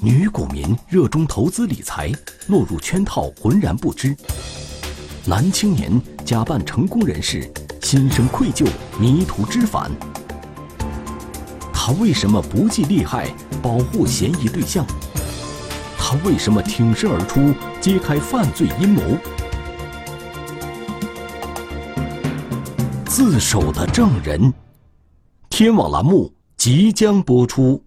女股民热衷投资理财，落入圈套浑然不知；男青年假扮成功人士，心生愧疚，迷途知返。他为什么不计利害保护嫌疑对象？他为什么挺身而出揭开犯罪阴谋？自首的证人，天网栏目即将播出。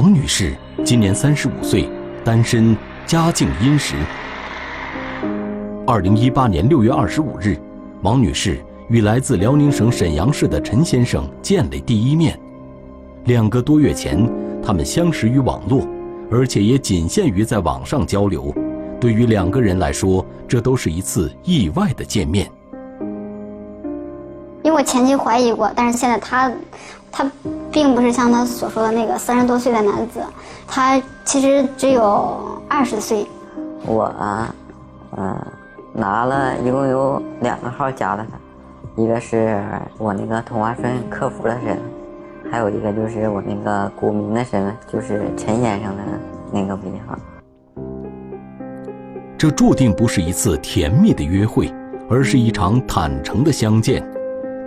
王女士今年三十五岁，单身，家境殷实。二零一八年六月二十五日，王女士与来自辽宁省沈阳市的陈先生见了第一面。两个多月前，他们相识于网络，而且也仅限于在网上交流。对于两个人来说，这都是一次意外的见面。因为我前期怀疑过，但是现在他。他并不是像他所说的那个三十多岁的男子，他其实只有二十岁。我，嗯，拿了一共有两个号加了他，一个是我那个同花顺客服的身份，还有一个就是我那个股民的身份，就是陈先生的那个微信号。这注定不是一次甜蜜的约会，而是一场坦诚的相见。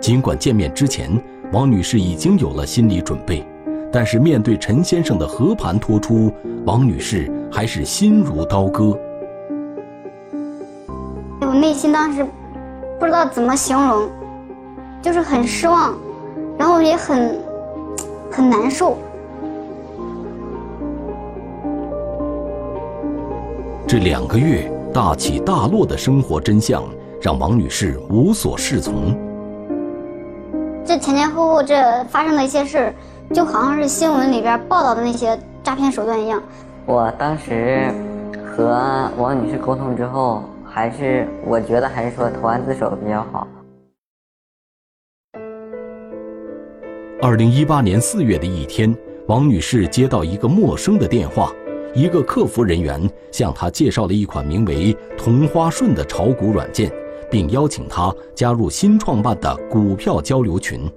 尽管见面之前。王女士已经有了心理准备，但是面对陈先生的和盘托出，王女士还是心如刀割。我内心当时不知道怎么形容，就是很失望，然后也很很难受。这两个月大起大落的生活真相，让王女士无所适从。这前前后后这发生的一些事儿，就好像是新闻里边报道的那些诈骗手段一样。我当时和王女士沟通之后，还是我觉得还是说投案自首比较好。二零一八年四月的一天，王女士接到一个陌生的电话，一个客服人员向她介绍了一款名为“同花顺”的炒股软件。并邀请他加入新创办的股票交流群。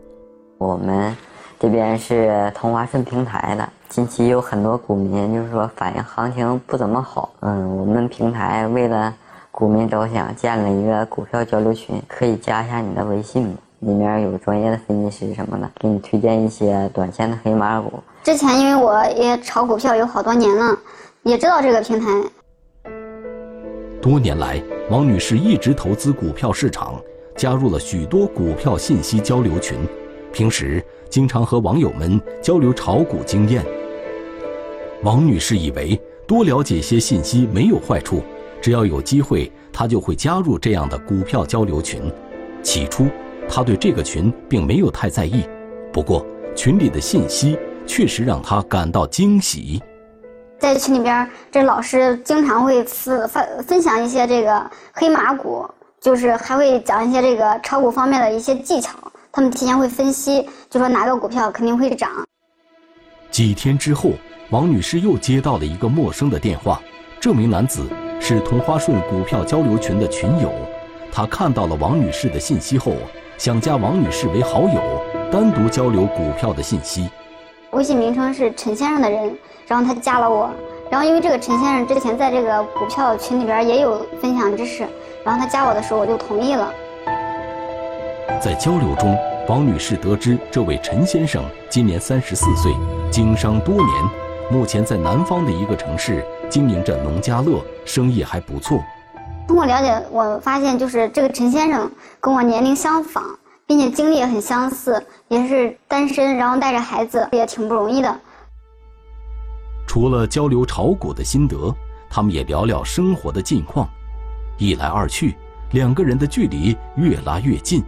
我们这边是同花顺平台的，近期有很多股民就是说反映行情不怎么好。嗯，我们平台为了股民着想，建了一个股票交流群，可以加一下你的微信吗？里面有专业的分析师什么的，给你推荐一些短线的黑马股。之前因为我也炒股票有好多年了，也知道这个平台。多年来。王女士一直投资股票市场，加入了许多股票信息交流群，平时经常和网友们交流炒股经验。王女士以为多了解些信息没有坏处，只要有机会，她就会加入这样的股票交流群。起初，她对这个群并没有太在意，不过群里的信息确实让她感到惊喜。在群里边，这老师经常会分分分享一些这个黑马股，就是还会讲一些这个炒股方面的一些技巧。他们提前会分析，就说哪个股票肯定会涨。几天之后，王女士又接到了一个陌生的电话，这名男子是同花顺股票交流群的群友。他看到了王女士的信息后，想加王女士为好友，单独交流股票的信息。微信名称是陈先生的人。然后他加了我，然后因为这个陈先生之前在这个股票群里边也有分享知识，然后他加我的时候我就同意了。在交流中，王女士得知这位陈先生今年三十四岁，经商多年，目前在南方的一个城市经营着农家乐，生意还不错。通过了解，我发现就是这个陈先生跟我年龄相仿，并且经历也很相似，也是单身，然后带着孩子，也挺不容易的。除了交流炒股的心得，他们也聊聊生活的近况。一来二去，两个人的距离越拉越近。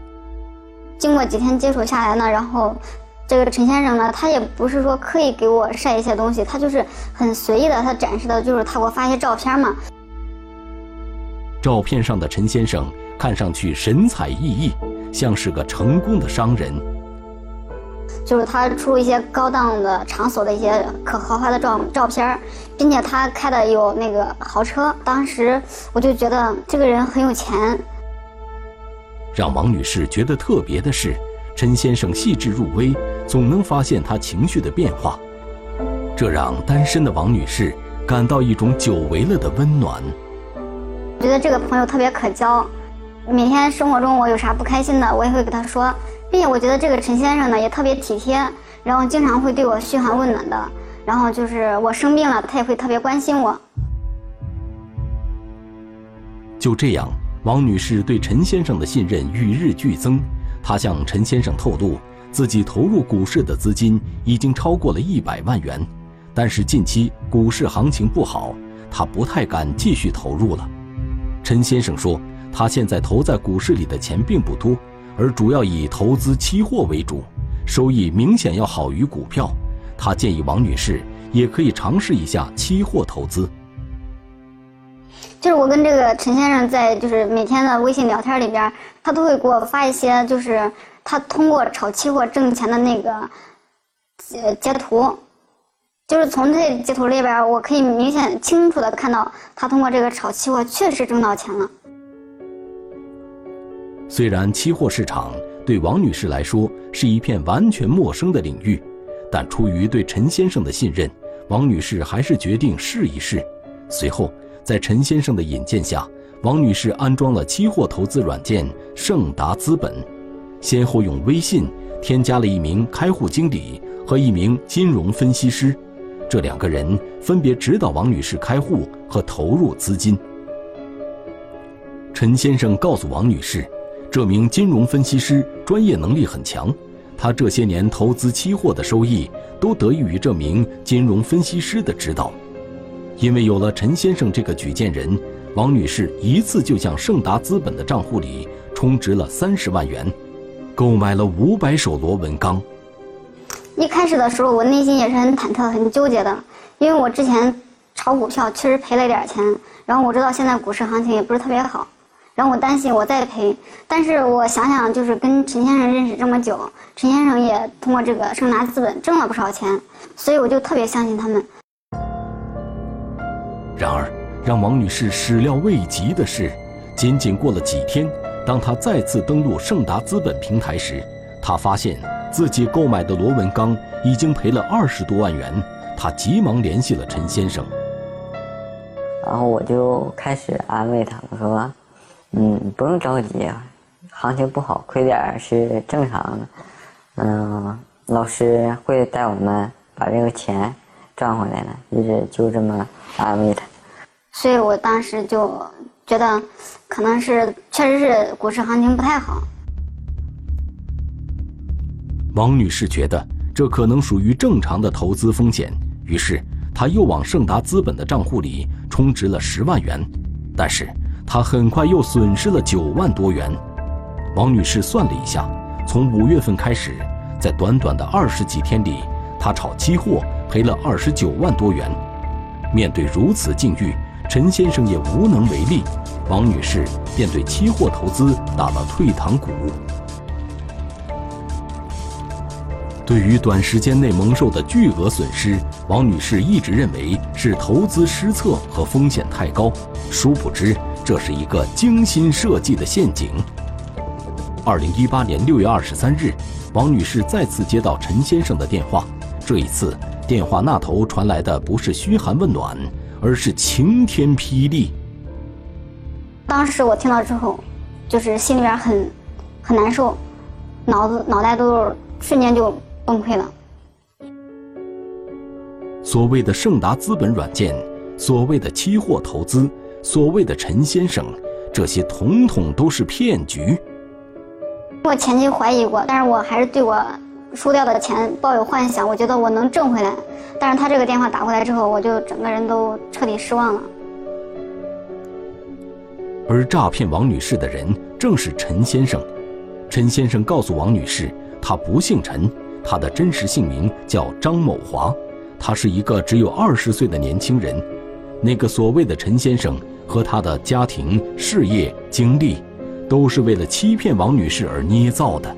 经过几天接触下来呢，然后这个陈先生呢，他也不是说刻意给我晒一些东西，他就是很随意的，他展示的就是他给我发一些照片嘛。照片上的陈先生看上去神采奕奕，像是个成功的商人。就是他出一些高档的场所的一些可豪华的照照片，并且他开的有那个豪车。当时我就觉得这个人很有钱。让王女士觉得特别的是，陈先生细致入微，总能发现他情绪的变化，这让单身的王女士感到一种久违了的温暖。我觉得这个朋友特别可交，每天生活中我有啥不开心的，我也会给他说，并且我觉得这个陈先生呢也特别体贴，然后经常会对我嘘寒问暖的，然后就是我生病了，他也会特别关心我。就这样，王女士对陈先生的信任与日俱增。她向陈先生透露，自己投入股市的资金已经超过了一百万元，但是近期股市行情不好，她不太敢继续投入了。陈先生说，他现在投在股市里的钱并不多，而主要以投资期货为主，收益明显要好于股票。他建议王女士也可以尝试一下期货投资。就是我跟这个陈先生在就是每天的微信聊天里边，他都会给我发一些就是他通过炒期货挣钱的那个呃截图。就是从这截图里边，我可以明显清楚的看到，他通过这个炒期货确实挣到钱了。虽然期货市场对王女士来说是一片完全陌生的领域，但出于对陈先生的信任，王女士还是决定试一试。随后，在陈先生的引荐下，王女士安装了期货投资软件盛达资本，先后用微信添加了一名开户经理和一名金融分析师。这两个人分别指导王女士开户和投入资金。陈先生告诉王女士，这名金融分析师专业能力很强，他这些年投资期货的收益都得益于这名金融分析师的指导。因为有了陈先生这个举荐人，王女士一次就向盛达资本的账户里充值了三十万元，购买了五百手螺纹钢。一开始的时候，我内心也是很忐忑、很纠结的，因为我之前炒股票确实赔了一点钱，然后我知道现在股市行情也不是特别好，然后我担心我再赔。但是我想想，就是跟陈先生认识这么久，陈先生也通过这个盛达资本挣了不少钱，所以我就特别相信他们。然而，让王女士始料未及的是，仅仅过了几天，当她再次登录盛达资本平台时，她发现。自己购买的螺纹钢已经赔了二十多万元，她急忙联系了陈先生。然后我就开始安慰他，我说：“嗯，不用着急啊，行情不好亏点是正常的。嗯，老师会带我们把这个钱赚回来的。”一直就这么安慰他。所以我当时就觉得，可能是确实是股市行情不太好。王女士觉得这可能属于正常的投资风险，于是她又往盛达资本的账户里充值了十万元，但是他很快又损失了九万多元。王女士算了一下，从五月份开始，在短短的二十几天里，她炒期货赔了二十九万多元。面对如此境遇，陈先生也无能为力，王女士便对期货投资打了退堂鼓。对于短时间内蒙受的巨额损失，王女士一直认为是投资失策和风险太高，殊不知这是一个精心设计的陷阱。二零一八年六月二十三日，王女士再次接到陈先生的电话，这一次电话那头传来的不是嘘寒问暖，而是晴天霹雳。当时我听到之后，就是心里边很很难受，脑子脑袋都瞬间就。崩溃了。所谓的盛达资本软件，所谓的期货投资，所谓的陈先生，这些统统都是骗局。我前期怀疑过，但是我还是对我输掉的钱抱有幻想，我觉得我能挣回来。但是他这个电话打过来之后，我就整个人都彻底失望了。而诈骗王女士的人正是陈先生。陈先生告诉王女士，他不姓陈。他的真实姓名叫张某华，他是一个只有二十岁的年轻人。那个所谓的陈先生和他的家庭、事业、经历，都是为了欺骗王女士而捏造的。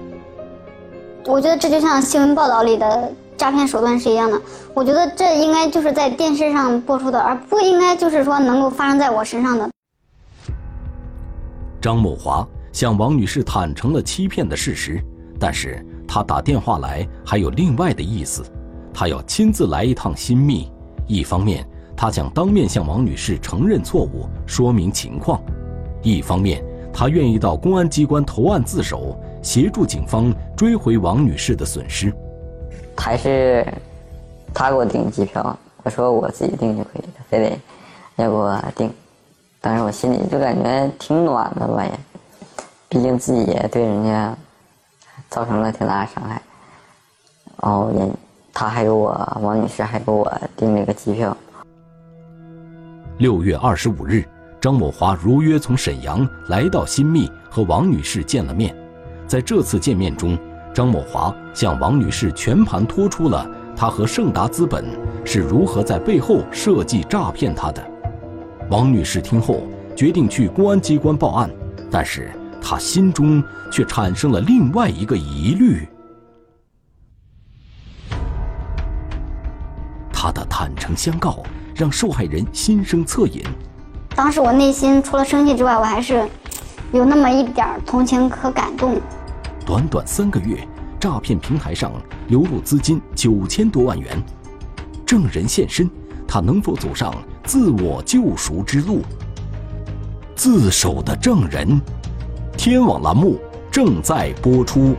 我觉得这就像新闻报道里的诈骗手段是一样的。我觉得这应该就是在电视上播出的，而不应该就是说能够发生在我身上的。张某华向王女士坦诚了欺骗的事实，但是他打电话来还有另外的意思，他要亲自来一趟新密。一方面，他想当面向王女士承认错误，说明情况；一方面，他愿意到公安机关投案自首，协助警方追回王女士的损失。还是他给我订机票，我说我自己订就可以，了非得要给我订。当时我心里就感觉挺暖的吧，也，毕竟自己也对人家造成了挺大的伤害。然后也，他还给我王女士还给我订了个机票。六月二十五日，张某华如约从沈阳来到新密，和王女士见了面。在这次见面中，张某华向王女士全盘托出了他和盛达资本是如何在背后设计诈骗他的。王女士听后决定去公安机关报案，但是她心中却产生了另外一个疑虑。她的坦诚相告让受害人心生恻隐。当时我内心除了生气之外，我还是有那么一点同情和感动。短短三个月，诈骗平台上流入资金九千多万元，证人现身，他能否走上？自我救赎之路。自首的证人，天网栏目正在播出。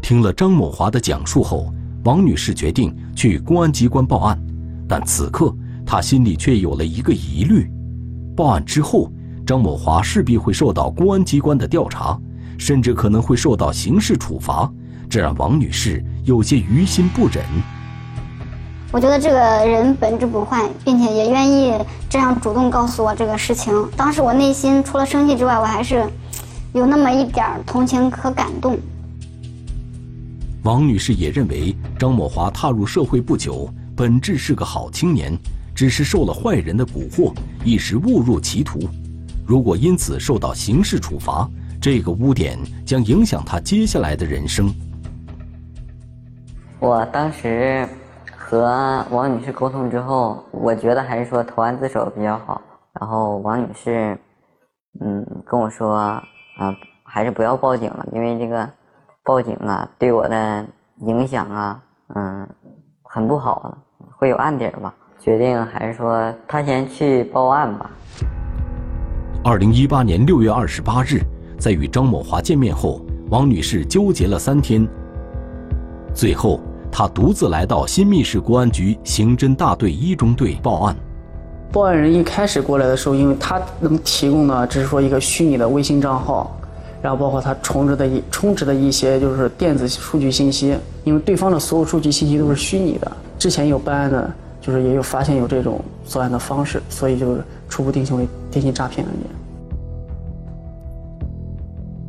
听了张某华的讲述后，王女士决定去公安机关报案，但此刻她心里却有了一个疑虑：报案之后，张某华势必会受到公安机关的调查，甚至可能会受到刑事处罚，这让王女士有些于心不忍。我觉得这个人本质不坏，并且也愿意这样主动告诉我这个事情。当时我内心除了生气之外，我还是有那么一点同情和感动。王女士也认为张某华踏入社会不久，本质是个好青年，只是受了坏人的蛊惑，一时误入歧途。如果因此受到刑事处罚，这个污点将影响他接下来的人生。我当时。和王女士沟通之后，我觉得还是说投案自首比较好。然后王女士，嗯，跟我说，啊，还是不要报警了，因为这个报警啊，对我的影响啊，嗯，很不好，会有案底吧。决定还是说他先去报案吧。二零一八年六月二十八日，在与张某华见面后，王女士纠结了三天，最后。她独自来到新密市公安局刑侦大队一中队报案。报案人一开始过来的时候，因为他能提供的只是说一个虚拟的微信账号，然后包括他充值的一充值的一些就是电子数据信息，因为对方的所有数据信息都是虚拟的。之前有办案的，就是也有发现有这种作案的方式，所以就是初步定性为电信诈骗案件。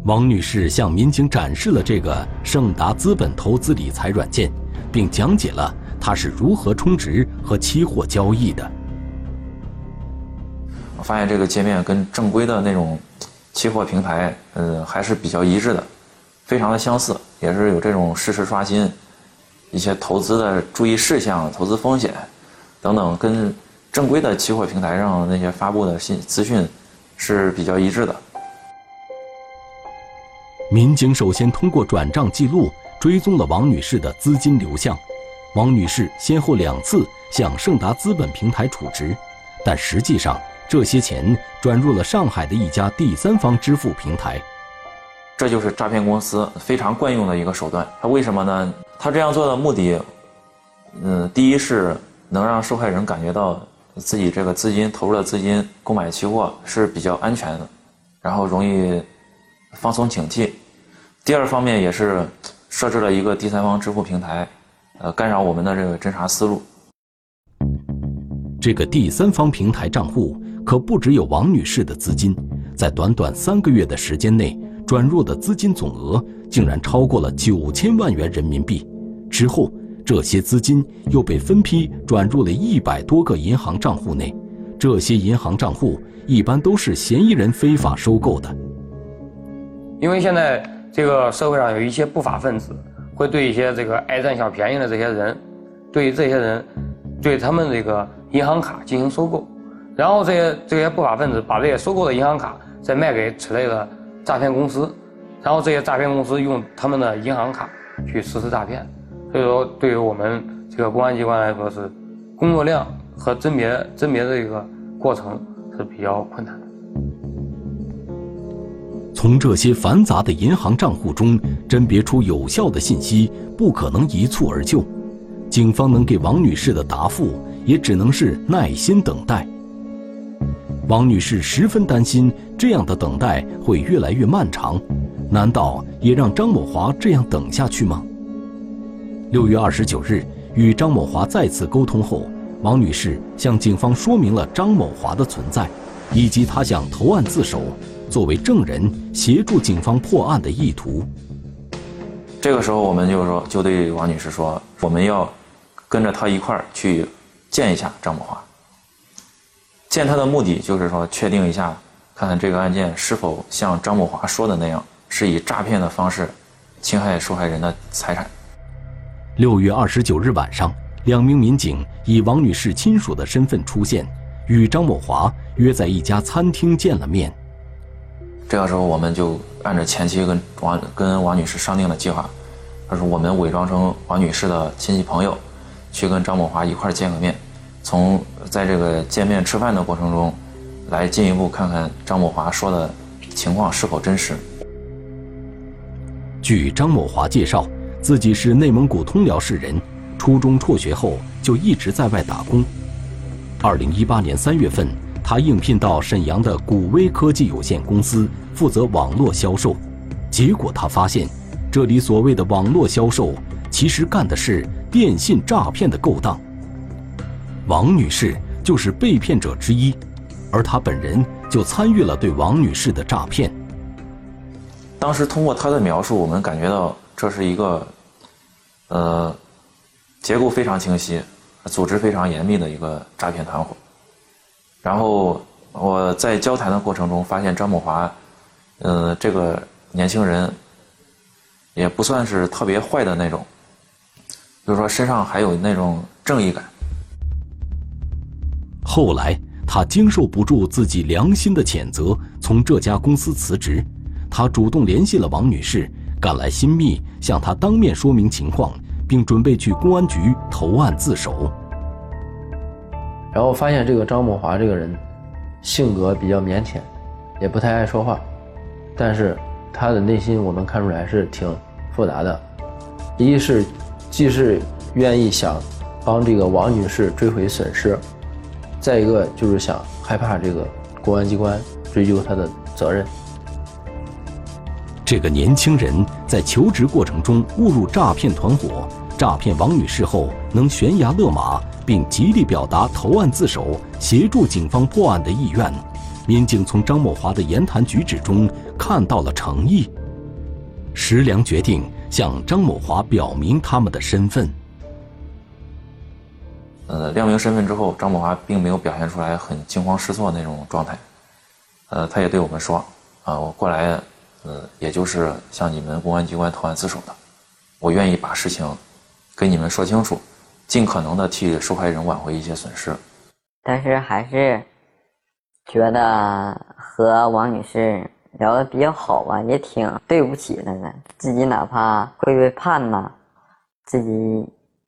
王女士向民警展示了这个盛达资本投资理财软件。并讲解了他是如何充值和期货交易的。我发现这个界面跟正规的那种期货平台，嗯，还是比较一致的，非常的相似，也是有这种实时刷新，一些投资的注意事项、投资风险等等，跟正规的期货平台上那些发布的信资讯是比较一致的。民警首先通过转账记录。追踪了王女士的资金流向，王女士先后两次向盛达资本平台储值，但实际上这些钱转入了上海的一家第三方支付平台。这就是诈骗公司非常惯用的一个手段。他为什么呢？他这样做的目的，嗯，第一是能让受害人感觉到自己这个资金投入的资金购买期货是比较安全的，然后容易放松警惕。第二方面也是。设置了一个第三方支付平台，呃，干扰我们的这个侦查思路。这个第三方平台账户可不只有王女士的资金，在短短三个月的时间内，转入的资金总额竟然超过了九千万元人民币。之后，这些资金又被分批转入了一百多个银行账户内。这些银行账户一般都是嫌疑人非法收购的。因为现在这个社会上有一些不法分子，会对一些这个爱占小便宜的这些人，对于这些人，对他们这个银行卡进行收购，然后这些这些不法分子把这些收购的银行卡再卖给此类的诈骗公司，然后这些诈骗公司用他们的银行卡去实施诈骗，所以说对于我们这个公安机关来说是工作量和甄别甄别这个过程是比较困难的。从这些繁杂的银行账户中甄别出有效的信息，不可能一蹴而就。警方能给王女士的答复，也只能是耐心等待。王女士十分担心，这样的等待会越来越漫长。难道也让张某华这样等下去吗？六月二十九日，与张某华再次沟通后，王女士向警方说明了张某华的存在，以及她想投案自首。作为证人协助警方破案的意图。这个时候，我们就说，就对王女士说，我们要跟着他一块儿去见一下张某华。见他的目的就是说，确定一下，看看这个案件是否像张某华说的那样，是以诈骗的方式侵害受害人的财产。六月二十九日晚上，两名民警以王女士亲属的身份出现，与张某华约在一家餐厅见了面。这个时候，我们就按照前期跟王跟王女士商定的计划，就是我们伪装成王女士的亲戚朋友，去跟张某华一块见个面，从在这个见面吃饭的过程中，来进一步看看张某华说的情况是否真实。据张某华介绍，自己是内蒙古通辽市人，初中辍学后就一直在外打工。二零一八年三月份。他应聘到沈阳的古威科技有限公司负责网络销售，结果他发现，这里所谓的网络销售，其实干的是电信诈骗的勾当。王女士就是被骗者之一，而他本人就参与了对王女士的诈骗。当时通过她的描述，我们感觉到这是一个，呃，结构非常清晰、组织非常严密的一个诈骗团伙。然后我在交谈的过程中发现张某华，嗯，这个年轻人也不算是特别坏的那种，就是说身上还有那种正义感。后来他经受不住自己良心的谴责，从这家公司辞职。他主动联系了王女士，赶来新密向她当面说明情况，并准备去公安局投案自首。然后发现这个张某华这个人，性格比较腼腆，也不太爱说话，但是他的内心我们看出来是挺复杂的，一是既是愿意想帮这个王女士追回损失，再一个就是想害怕这个公安机关追究他的责任。这个年轻人在求职过程中误入诈骗团伙，诈骗王女士后能悬崖勒马。并极力表达投案自首、协助警方破案的意愿。民警从张某华的言谈举止中看到了诚意。石良决定向张某华表明他们的身份。呃，亮明身份之后，张某华并没有表现出来很惊慌失措那种状态。呃，他也对我们说：“啊，我过来，呃，也就是向你们公安机关投案自首的。我愿意把事情跟你们说清楚。”尽可能的替受害人挽回一些损失，但是还是觉得和王女士聊的比较好吧，也挺对不起她的。自己哪怕会被判呢，自己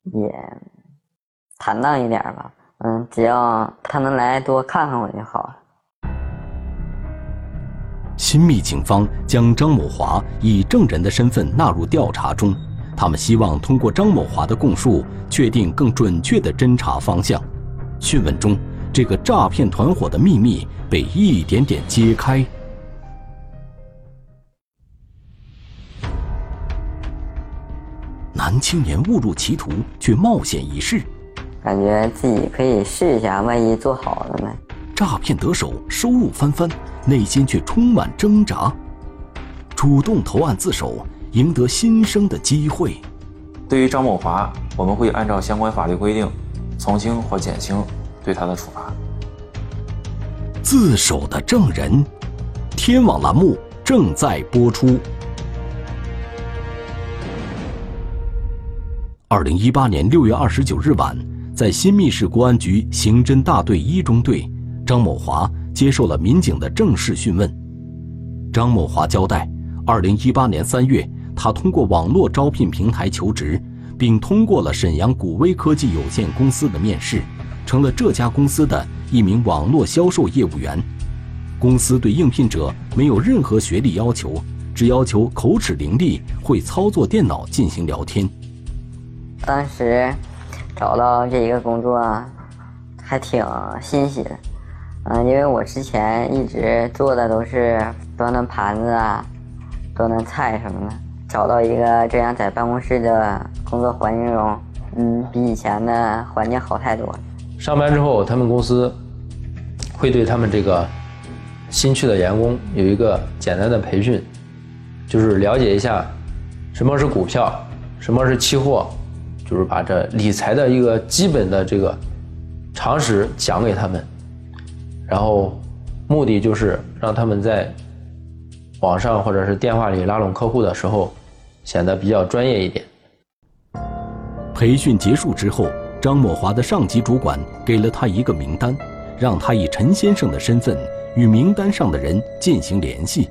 也坦荡一点吧。嗯，只要他能来多看看我就好了。新密警方将张某华以证人的身份纳入调查中。他们希望通过张某华的供述，确定更准确的侦查方向。讯问中，这个诈骗团伙的秘密被一点点揭开。男青年误入歧途，却冒险一试，感觉自己可以试一下，万一做好了呢？诈骗得手，收入翻番，内心却充满挣扎。主动投案自首，赢得新生的机会。对于张某华，我们会按照相关法律规定，从轻或减轻对他的处罚。自首的证人，天网栏目正在播出。二零一八年六月二十九日晚，在新密市公安局刑侦大队一中队，张某华接受了民警的正式讯问。张某华交代，二零一八年三月，他通过网络招聘平台求职，并通过了沈阳古威科技有限公司的面试，成了这家公司的一名网络销售业务员。公司对应聘者没有任何学历要求，只要求口齿伶俐、会操作电脑进行聊天。当时找到这一个工作，还挺欣喜的，嗯，因为我之前一直做的都是。端端盘子啊，端端菜什么的，找到一个这样在办公室的工作环境中，嗯，比以前的环境好太多了。上班之后，他们公司会对他们这个新去的员工有一个简单的培训，就是了解一下什么是股票，什么是期货，就是把这理财的一个基本的这个常识讲给他们，然后目的就是让他们在。网上或者是电话里拉拢客户的时候，显得比较专业一点。培训结束之后，张某华的上级主管给了他一个名单，让他以陈先生的身份与名单上的人进行联系。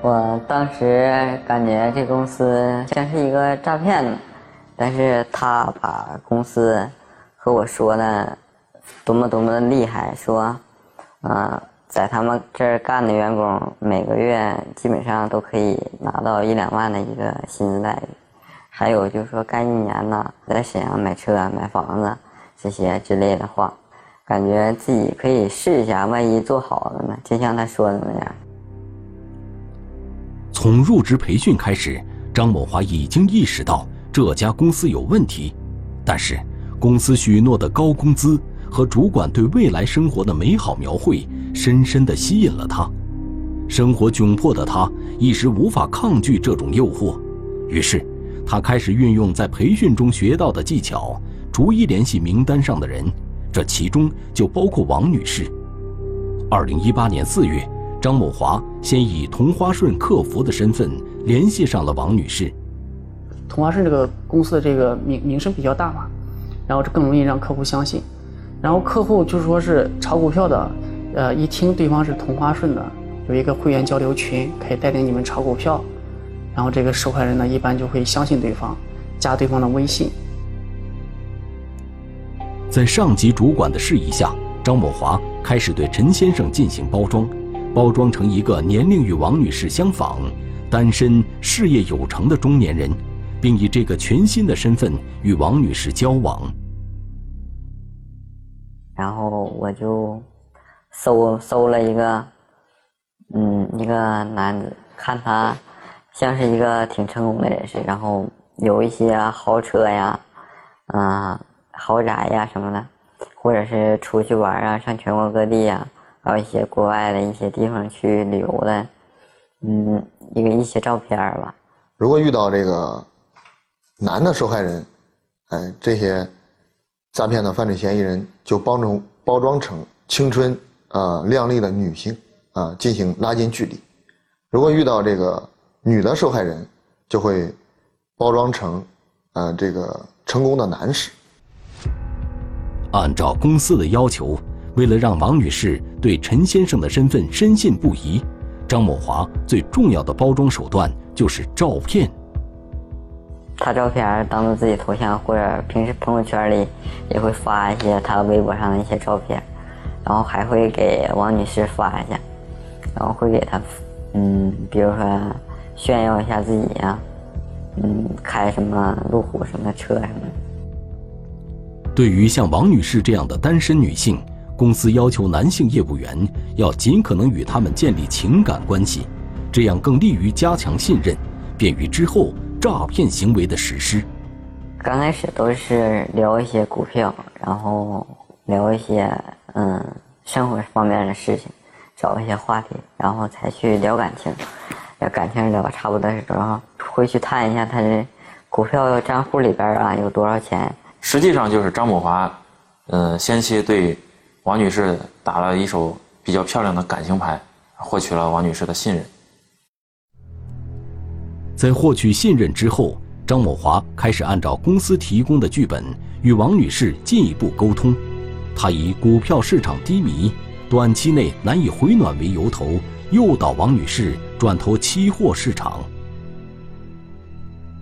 我当时感觉这公司像是一个诈骗的，但是他把公司和我说的多么多么的厉害，说，啊。在他们这儿干的员工，每个月基本上都可以拿到一两万的一个薪资待遇。还有就是说，干一年呢，在沈阳买车、买房子这些之类的话，感觉自己可以试一下，万一做好了呢？就像他说的那样。从入职培训开始，张某华已经意识到这家公司有问题，但是公司许诺的高工资。和主管对未来生活的美好描绘，深深地吸引了他。生活窘迫的他一时无法抗拒这种诱惑，于是他开始运用在培训中学到的技巧，逐一联系名单上的人，这其中就包括王女士。二零一八年四月，张某华先以同花顺客服的身份联系上了王女士。同花顺这个公司的这个名名声比较大嘛，然后这更容易让客户相信。然后客户就说是炒股票的，呃，一听对方是同花顺的，有一个会员交流群，可以带领你们炒股票。然后这个受害人呢，一般就会相信对方，加对方的微信。在上级主管的示意下，张某华开始对陈先生进行包装，包装成一个年龄与王女士相仿、单身、事业有成的中年人，并以这个全新的身份与王女士交往。然后我就搜搜了一个，嗯，一个男子，看他像是一个挺成功的人士，然后有一些豪车呀，啊，豪宅呀什么的，或者是出去玩啊，上全国各地呀，还有一些国外的一些地方去旅游的，嗯，一个一些照片吧。如果遇到这个男的受害人，哎，这些。诈骗的犯罪嫌疑人就帮助包装成青春啊靓丽的女性啊进行拉近距离，如果遇到这个女的受害人，就会包装成啊这个成功的男士。按照公司的要求，为了让王女士对陈先生的身份深信不疑，张某华最重要的包装手段就是照片。他照片当做自己头像，或者平时朋友圈里也会发一些他微博上的一些照片，然后还会给王女士发一下，然后会给她，嗯，比如说炫耀一下自己呀，嗯，开什么路虎什么车什么的。对于像王女士这样的单身女性，公司要求男性业务员要尽可能与她们建立情感关系，这样更利于加强信任，便于之后。诈骗行为的实施，刚开始都是聊一些股票，然后聊一些嗯生活方面的事情，找一些话题，然后才去聊感情。聊感情了差不多的时候，会去探一下他的股票账户里边啊有多少钱。实际上就是张某华，嗯，先期对王女士打了一手比较漂亮的感情牌，获取了王女士的信任。在获取信任之后，张某华开始按照公司提供的剧本与王女士进一步沟通。他以股票市场低迷、短期内难以回暖为由头，诱导王女士转投期货市场。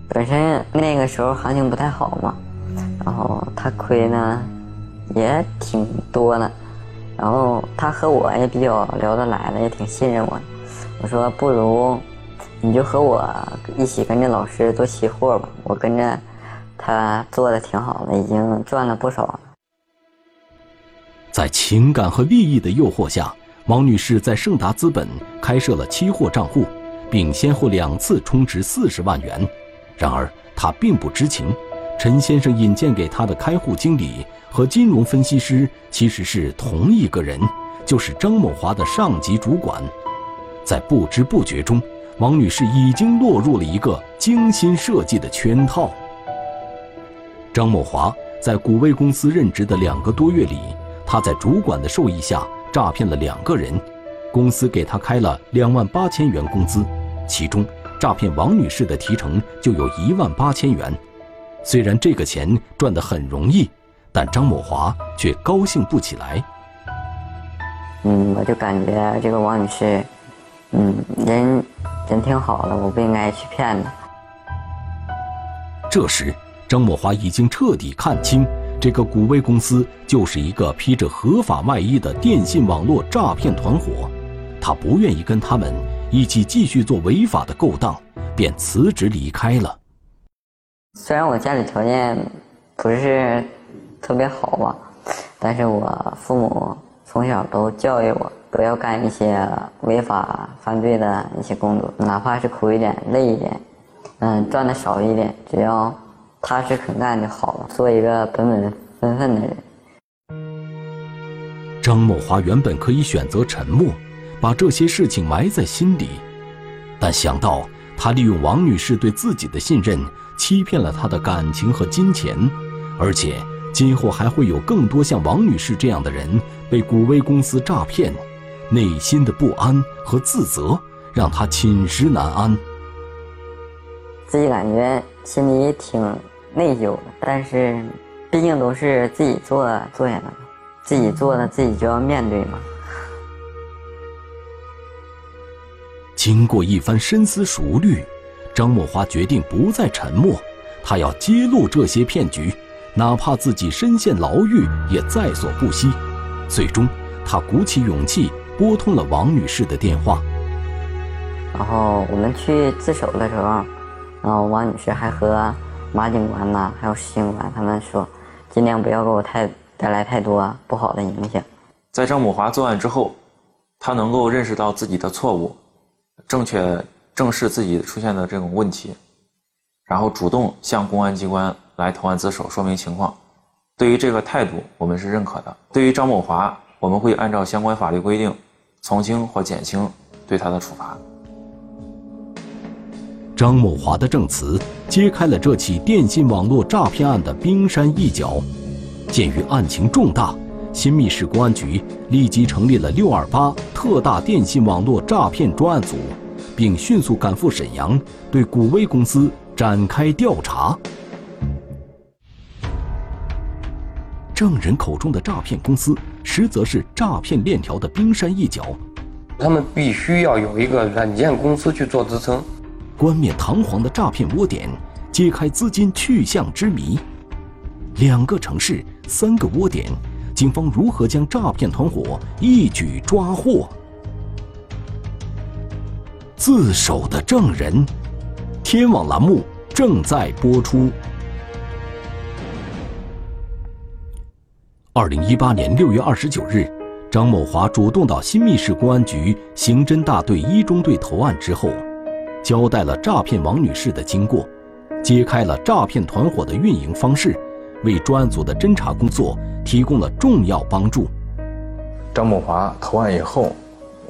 本身那个时候行情不太好嘛，然后他亏呢也挺多的，然后他和我也比较聊得来了，也挺信任我。我说不如。你就和我一起跟着老师做期货吧，我跟着他做的挺好的，已经赚了不少了。在情感和利益的诱惑下，王女士在盛达资本开设了期货账户，并先后两次充值四十万元。然而她并不知情，陈先生引荐给她的开户经理和金融分析师其实是同一个人，就是张某华的上级主管。在不知不觉中。王女士已经落入了一个精心设计的圈套。张某华在古威公司任职的两个多月里，他在主管的授意下诈骗了两个人，公司给他开了两万八千元工资，其中诈骗王女士的提成就有一万八千元。虽然这个钱赚得很容易，但张某华却高兴不起来。嗯，我就感觉这个王女士，嗯，人。人挺好的，我不应该去骗他。这时，张某华已经彻底看清，这个古威公司就是一个披着合法外衣的电信网络诈骗团伙。他不愿意跟他们一起继续做违法的勾当，便辞职离开了。虽然我家里条件不是特别好吧，但是我父母从小都教育我。不要干一些违法犯罪的一些工作，哪怕是苦一点、累一点，嗯，赚的少一点，只要踏实肯干就好了。做一个本本分分的人。张某华原本可以选择沉默，把这些事情埋在心底，但想到他利用王女士对自己的信任，欺骗了她的感情和金钱，而且今后还会有更多像王女士这样的人被古威公司诈骗。内心的不安和自责让他寝食难安，自己感觉心里挺内疚的。但是，毕竟都是自己做做下来的，自己做的自己就要面对嘛。经过一番深思熟虑，张墨华决定不再沉默，他要揭露这些骗局，哪怕自己身陷牢狱也在所不惜。最终，他鼓起勇气。拨通了王女士的电话，然后我们去自首的时候，然后王女士还和马警官呐，还有石警官他们说，尽量不要给我太带来太多不好的影响。在张某华作案之后，他能够认识到自己的错误，正确正视自己出现的这种问题，然后主动向公安机关来投案自首，说明情况。对于这个态度，我们是认可的。对于张某华。我们会按照相关法律规定，从轻或减轻对他的处罚。张某华的证词揭开了这起电信网络诈骗案的冰山一角。鉴于案情重大，新密市公安局立即成立了“六二八”特大电信网络诈骗专案组，并迅速赶赴沈阳，对古威公司展开调查。证人口中的诈骗公司，实则是诈骗链条的冰山一角。他们必须要有一个软件公司去做支撑。冠冕堂皇的诈骗窝点，揭开资金去向之谜。两个城市，三个窝点，警方如何将诈骗团伙一举抓获？自首的证人，天网栏目正在播出。二零一八年六月二十九日，张某华主动到新密市公安局刑侦大队一中队投案之后，交代了诈骗王女士的经过，揭开了诈骗团伙的运营方式，为专案组的侦查工作提供了重要帮助。张某华投案以后，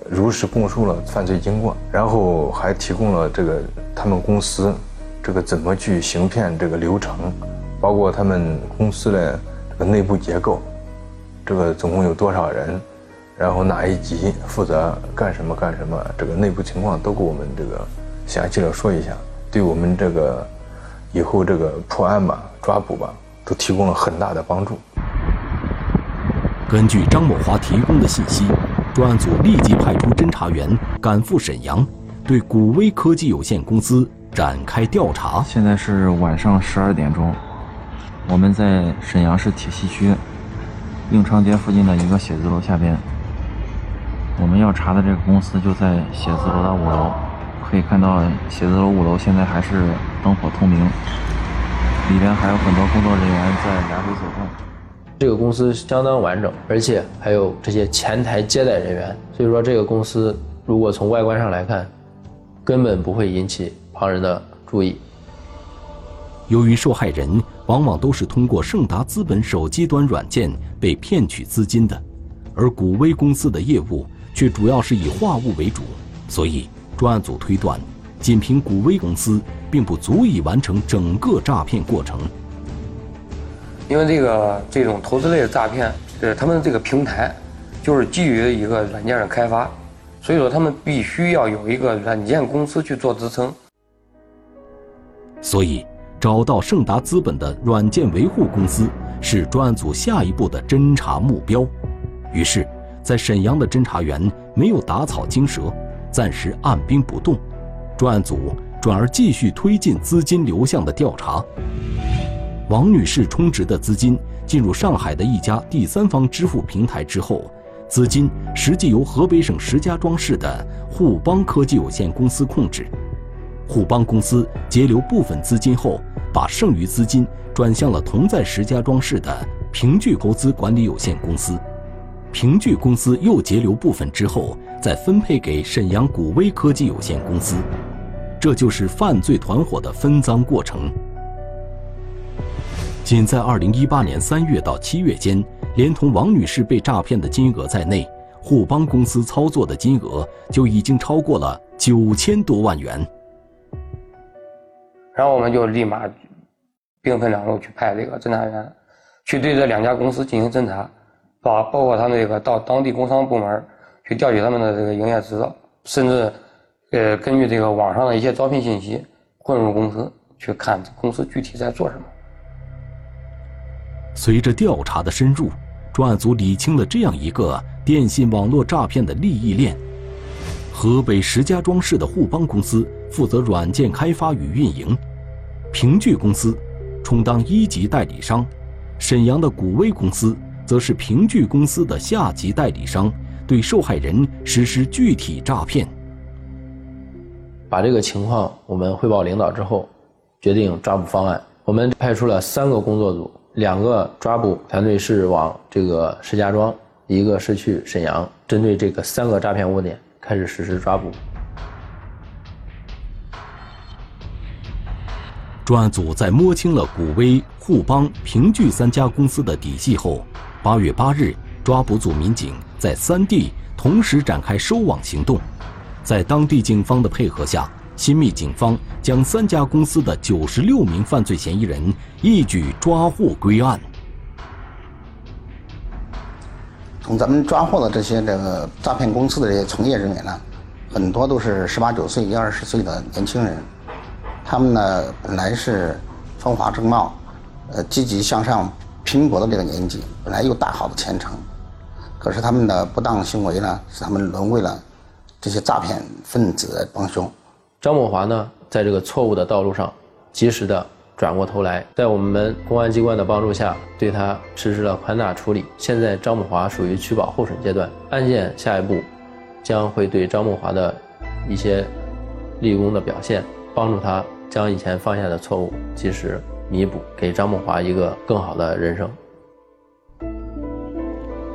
如实供述了犯罪经过，然后还提供了这个他们公司这个怎么去行骗这个流程，包括他们公司的这个内部结构，这个总共有多少人，然后哪一级负责干什么干什么，这个内部情况都给我们这个详细的说一下，对我们这个以后这个破案吧、抓捕吧，都提供了很大的帮助。根据张某华提供的信息，专案组立即派出侦查员赶赴沈阳，对古威科技有限公司展开调查。现在是晚上十二点钟，我们在沈阳市铁西区应昌街附近的一个写字楼下边。我们要查的这个公司就在写字楼的五楼，可以看到写字楼五楼现在还是灯火通明，里边还有很多工作人员在来回走动。这个公司相当完整，而且还有这些前台接待人员，所以说这个公司如果从外观上来看，根本不会引起旁人的注意。由于受害人往往都是通过盛达资本手机端软件被骗取资金的，而古威公司的业务却主要是以化物为主，所以专案组推断，仅凭古威公司并不足以完成整个诈骗过程。因为这个这种投资类的诈骗，呃，他们这个平台就是基于一个软件的开发，所以说他们必须要有一个软件公司去做支撑。所以，找到盛达资本的软件维护公司是专案组下一步的侦查目标。于是，在沈阳的侦查员没有打草惊蛇，暂时按兵不动，专案组转而继续推进资金流向的调查。王女士充值的资金进入上海的一家第三方支付平台之后，资金实际由河北省石家庄市的互邦科技有限公司控制。互邦公司截留部分资金后，把剩余资金转向了同在石家庄市的平聚投资管理有限公司。平聚公司又截留部分之后，再分配给沈阳古威科技有限公司。这就是犯罪团伙的分赃过程。仅在2018年3月到7月间，连同王女士被诈骗的金额在内，互邦公司操作的金额就已经超过了九千多万元。然后我们就立马兵分两路去派这个侦查员，去对这两家公司进行侦查，把包括他们这个到当地工商部门去调取他们的这个营业执照，甚至呃根据这个网上的一些招聘信息混入公司去看公司具体在做什么。随着调查的深入，专案组理清了这样一个电信网络诈骗的利益链：河北石家庄市的互邦公司负责软件开发与运营，平聚公司充当一级代理商，沈阳的古威公司则是平聚公司的下级代理商，对受害人实施具体诈骗。把这个情况我们汇报领导之后，决定抓捕方案。我们派出了三个工作组。两个抓捕团队是往这个石家庄，一个是去沈阳，针对这个三个诈骗窝点开始实施抓捕。专案组在摸清了古威、互邦、平聚三家公司的底细后，八月八日，抓捕组民警在三地同时展开收网行动，在当地警方的配合下。新密警方将三家公司的九十六名犯罪嫌疑人一举抓获归案。从咱们抓获的这些这个诈骗公司的这些从业人员呢，很多都是十八九岁、一二十岁的年轻人，他们呢本来是风华正茂、呃积极向上、拼搏的这个年纪，本来有大好的前程，可是他们的不当行为呢，使他们沦为了这些诈骗分子的帮凶。张某华呢，在这个错误的道路上，及时的转过头来，在我们公安机关的帮助下，对他实施了宽大处理。现在张某华属于取保候审阶段，案件下一步将会对张某华的一些立功的表现，帮助他将以前犯下的错误及时弥补，给张某华一个更好的人生。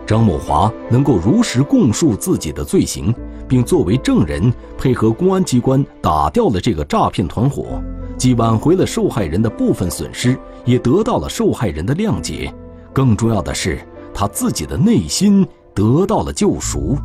张某华能够如实供述自己的罪行，并作为证人配合公安机关打掉了这个诈骗团伙，既挽回了受害人的部分损失，也得到了受害人的谅解。更重要的是，他自己的内心得到了救赎。